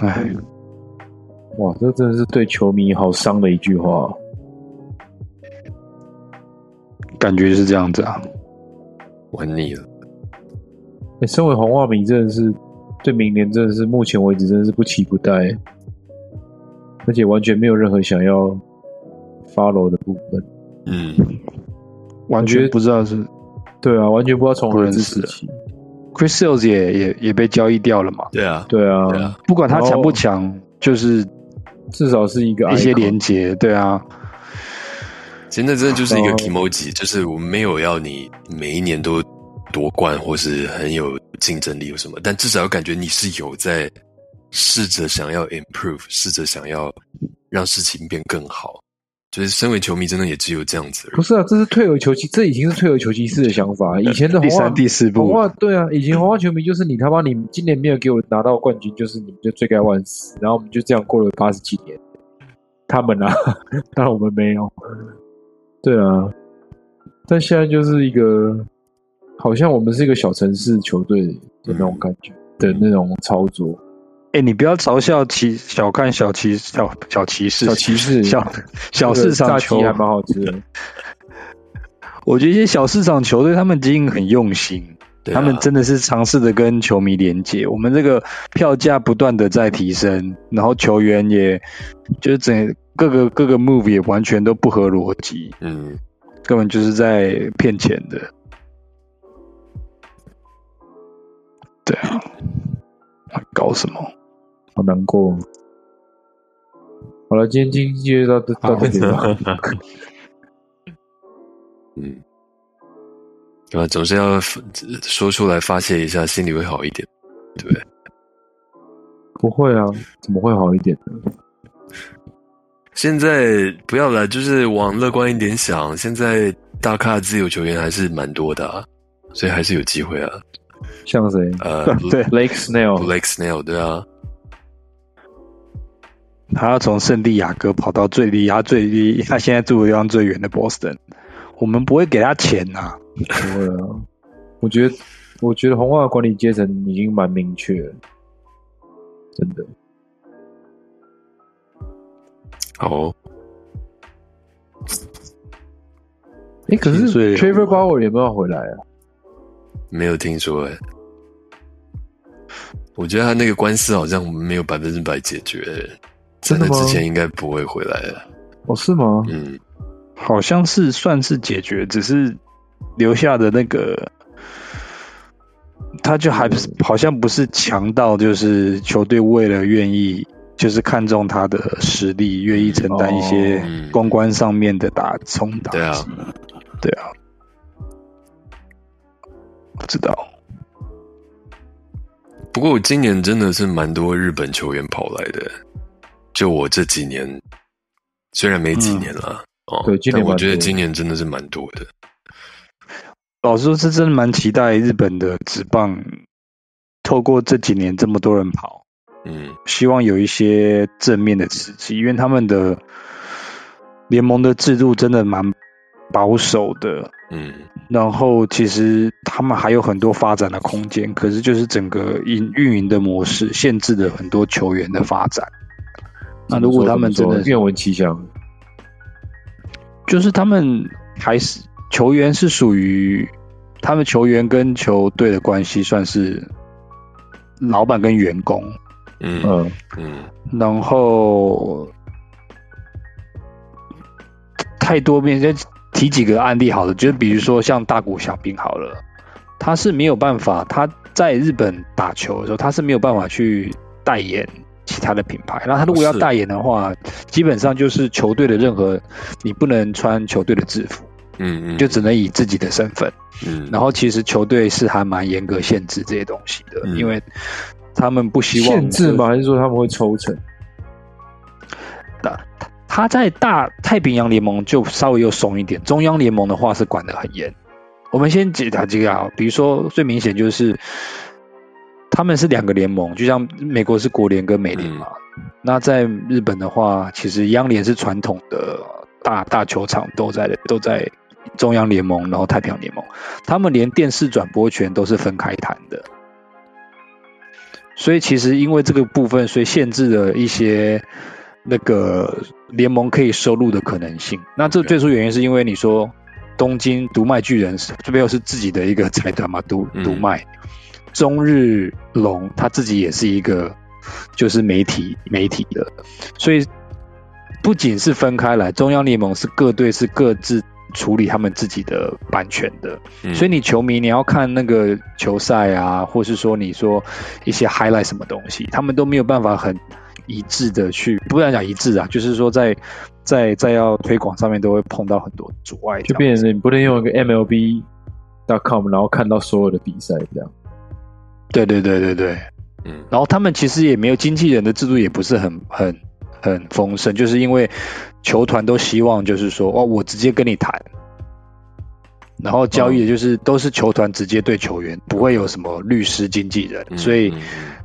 哎，哇，这真的是对球迷好伤的一句话。感觉是这样子啊。玩腻了。欸身为红袜迷，真的是对明年真的是目前为止真的是不期不待，而且完全没有任何想要 follow 的部分。嗯，完全不知道是对啊，完全不知道从何不认识支持起。Chris Sales 也也也被交易掉了嘛。对啊，对啊，对啊，不管他强不强，就是至少是一个一些连接，对啊，其实那真的就是一个然后 emoji，就是我没有要你每一年都夺冠或是很有竞争力有什么，但至少要感觉你是有在试着想要 improve，试着想要让事情变更好。就是身为球迷，真的也只有这样子。不是啊，这是退而求其，这已经是退而求其次的想法。以前的红三、第四红步，袜对啊，以前红袜球迷就是你他妈你今年没有给我拿到冠军，就是你们就罪该万死。然后我们就这样过了八十几年，他们啊，[LAUGHS] 当然我们没有。对啊，但现在就是一个好像我们是一个小城市球队的那种感觉的那种操作，哎、你不要嘲笑歧小看小歧小小歧视小骑士小小市场球，还蛮好吃的。[LAUGHS] 我觉得一些小市场球队他们经营很用心，啊他们真的是尝试的跟球迷连接。我们这个票价不断的在提升，然后球员也就是整各个各个 move 也完全都不合逻辑，嗯，根本就是在骗钱的。对啊，搞什么？好难过。好了，今天经济就到到到这里吧。[LAUGHS] 嗯，对吧？总是要说出来发泄一下，心里会好一点，对不对？不会啊，怎么会好一点呢？现在不要了，就是往乐观一点想。现在大咖自由球员还是蛮多的、啊，所以还是有机会啊。像谁呃对？Lake Snail，Lake Snail，对啊，他要从圣地亚哥跑到最离他最离他现在住的地方最远的 Boston，我们不会给他钱呐、不会啊。我觉得，我觉得红袜的管理阶层已经蛮明确了，真的。好哦，哎，可是 Trevor Bauer 有没有回来啊？没有听说哎。我觉得他那个官司好像没有百分之百解决，在真的之前应该不会回来了。哦，是吗？嗯，好像是算是解决，只是留下的那个，他就还不是好像不是强到就是球队为了愿意就是看中他的实力，愿意承担一些哦公关上面的打冲打击。对啊，对啊，不知道。不过我今年真的是蛮多日本球员跑来的，就我这几年，虽然没几年了、哦，对今年但我觉得今年真的是蛮多的。老实说，是真的蛮期待日本的职棒，透过这几年这么多人跑，嗯希望有一些正面的刺激，因为他们的联盟的制度真的蛮保守的，嗯，然后其实他们还有很多发展的空间，可是就是整个运运营的模式限制了很多球员的发展。那如果他们真的愿闻其详，就是他们还是球员是属于他们球员跟球队的关系算是老板跟员工，嗯嗯，嗯。然后太多面，再提几个案例好了，就比如说像大谷小兵好了，他是没有办法，他在日本打球的时候，他是没有办法去代言其他的品牌。那他如果要代言的话，基本上就是球队的任何，你不能穿球队的制服，嗯嗯，就只能以自己的身份。嗯，然后其实球队是还蛮严格限制这些东西的，嗯因为他们不希望限制吗？还是说他们会抽成？他在大太平洋联盟就稍微又松一点，中央联盟的话是管得很严。我们先解答几个啊，比如说最明显就是他们是两个联盟，就像美国是国联跟美联嘛。那在日本的话，其实央联是传统的大大球场都在都在中央联盟，然后太平洋联盟，他们连电视转播权都是分开谈的。所以其实因为这个部分，所以限制了一些那个联盟可以收入的可能性。那这最初原因是因为你说东京独卖巨人这边又是自己的一个财团嘛，独嗯独卖，中日龙他自己也是一个就是媒体媒体的，所以不仅是分开来，中央联盟是各队是各自处理他们自己的版权的，嗯。所以你球迷你要看那个球赛啊，或是说你说一些 highlight 什么东西，他们都没有办法很一致的去，不能讲一致啊，就是说在在在要推广上面都会碰到很多阻碍就变成你不能用一个 MLB.com，然后看到所有的比赛这样。对对对对对，嗯。然后他们其实也没有经纪人的制度，也不是很很很丰盛，就是因为球团都希望就是说，哦，我直接跟你谈，然后交易的就是都是球团直接对球员，不会有什么律师、经纪人，嗯所以嗯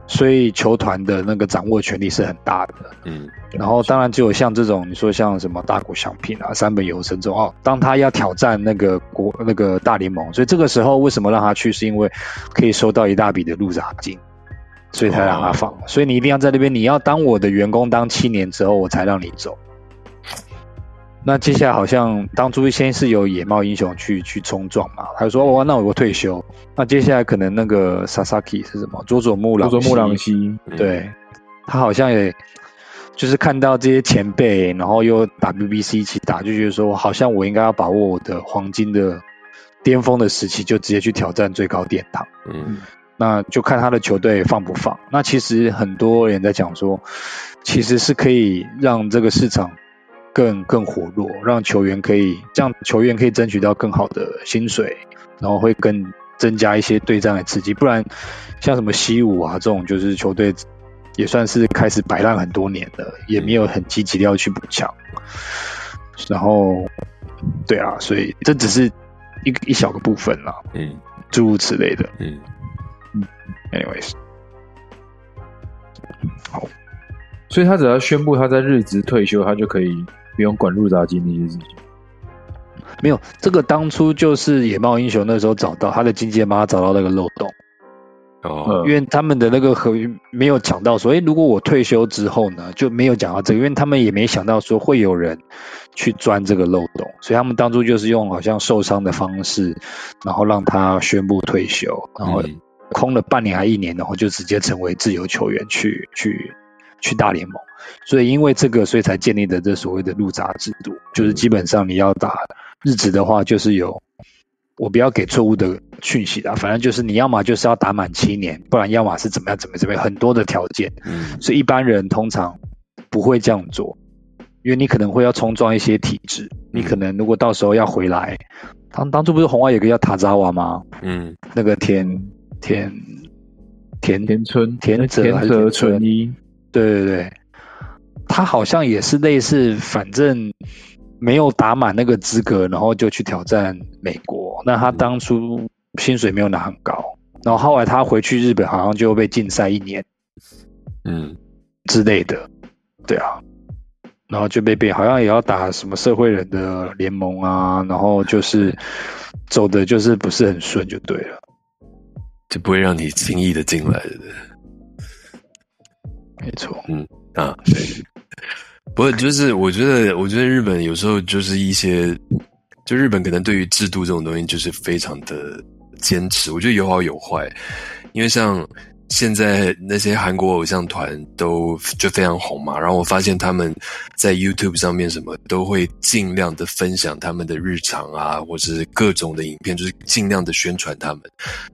所以球团的那个掌握权力是很大的。嗯然后当然只有像这种你说像什么大谷翔平啊、三本由生这种哦，当他要挑战那个国那个大联盟，所以这个时候为什么让他去？是因为可以收到一大笔的入闸金，所以才让他放。所以你一定要在那边，你要当我的员工当七年之后，我才让你走。那接下来好像当初先是有野猫英雄去去冲撞嘛，他就说哦，那我退休。那接下来可能那个 Sasaki 是什么？佐佐木朗希佐佐木朗希，嗯对，他好像也就是看到这些前辈，然后又 WBC 一起打，就觉得说，好像我应该要把握我的黄金的巅峰的时期，就直接去挑战最高殿堂。嗯那就看他的球队放不放。那其实很多人在讲说，其实是可以让这个市场更更活络，让球员可以这样，球员可以争取到更好的薪水，然后会更增加一些对战的刺激。不然像什么西武啊这种，就是球队也算是开始摆烂很多年了，也没有很积极的要去补强。然后，对啊，所以这只是一一小个部分啦，嗯诸如此类的。嗯 Anyways，好所以他只要宣布他在日职退休，他就可以不用管入闸金那些事情。没有这个当初就是野猫英雄那时候找到他的经纪人帮他找到那个漏洞，哦。嗯。因为他们的那个合约没有讲到说，诶，如果我退休之后呢，就没有讲到这个，因为他们也没想到说会有人去钻这个漏洞，所以他们当初就是用好像受伤的方式，然后让他宣布退休，然后嗯。空了半年还一年，然后就直接成为自由球员去去去大联盟。所以因为这个，所以才建立的这所谓的入闸制度，就是基本上你要打日职的话，就是有我不要给错误的讯息啦，反正就是你要么就是要打满七年，不然要么是怎么样怎么样怎么样，很多的条件。嗯所以一般人通常不会这样做，因为你可能会要冲撞一些体制，你可能如果到时候要回来，当当初不是红外有个叫塔扎瓦吗？嗯那个田田田田村田泽田泽纯一，对对对，他好像也是类似，反正没有打满那个资格，然后就去挑战美国。那他当初薪水没有拿很高，然后后来他回去日本，好像就被禁赛一年嗯之类的。对啊，然后就被被好像也要打什么社会人的联盟啊，然后就是走的就是不是很顺，就对了。就不会让你轻易的进来的没错，嗯啊。对，[LAUGHS] 不过就是我觉得，我觉得日本有时候就是一些，就日本可能对于制度这种东西就是非常的坚持。我觉得有好有坏，因为像现在那些韩国偶像团都就非常红嘛，然后我发现他们在 YouTube 上面什么都会尽量的分享他们的日常啊，或是各种的影片，就是尽量的宣传他们。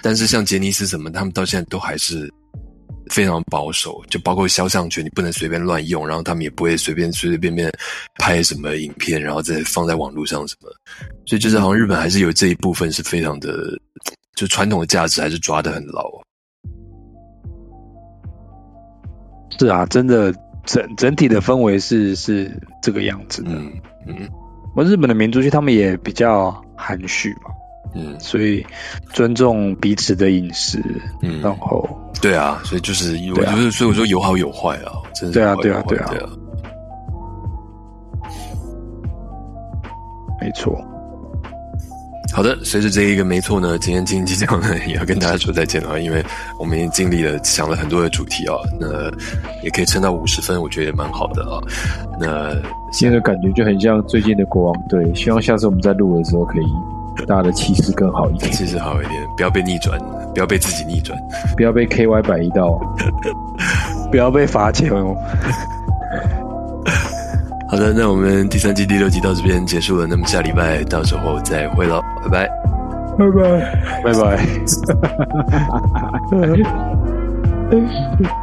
但是像杰尼斯什么，他们到现在都还是非常保守，就包括肖像权你不能随便乱用，然后他们也不会随便随随便便拍什么影片，然后再放在网络上什么。所以就是好像日本还是有这一部分是非常的，就传统的价值还是抓得很牢。是啊，真的整整体的氛围是是这个样子的。嗯嗯，我日本的民族剧他们也比较含蓄嘛，嗯。所以尊重彼此的饮食，嗯。然后对啊，所以就是我对啊。就是所以我说有好有坏啊，真的是对啊对啊对啊。对啊。没错，好的，随着这一个没错呢，今天经济讲呢也要跟大家说再见了，因为我们已经经历了想了很多的主题啊，那也可以撑到五十分，我觉得也蛮好的啊。那现在的感觉就很像最近的国王队，希望下次我们在录的时候可以大家的气势更好一点，气势好一点，不要被逆转，不要被自己逆转。不要被 KY 摆一道。[LAUGHS] 不要被罚钱哦。[LAUGHS] 好的，那我们第三季第六集到这边结束了，那么下礼拜到时候再会喽，拜拜。拜拜。拜拜。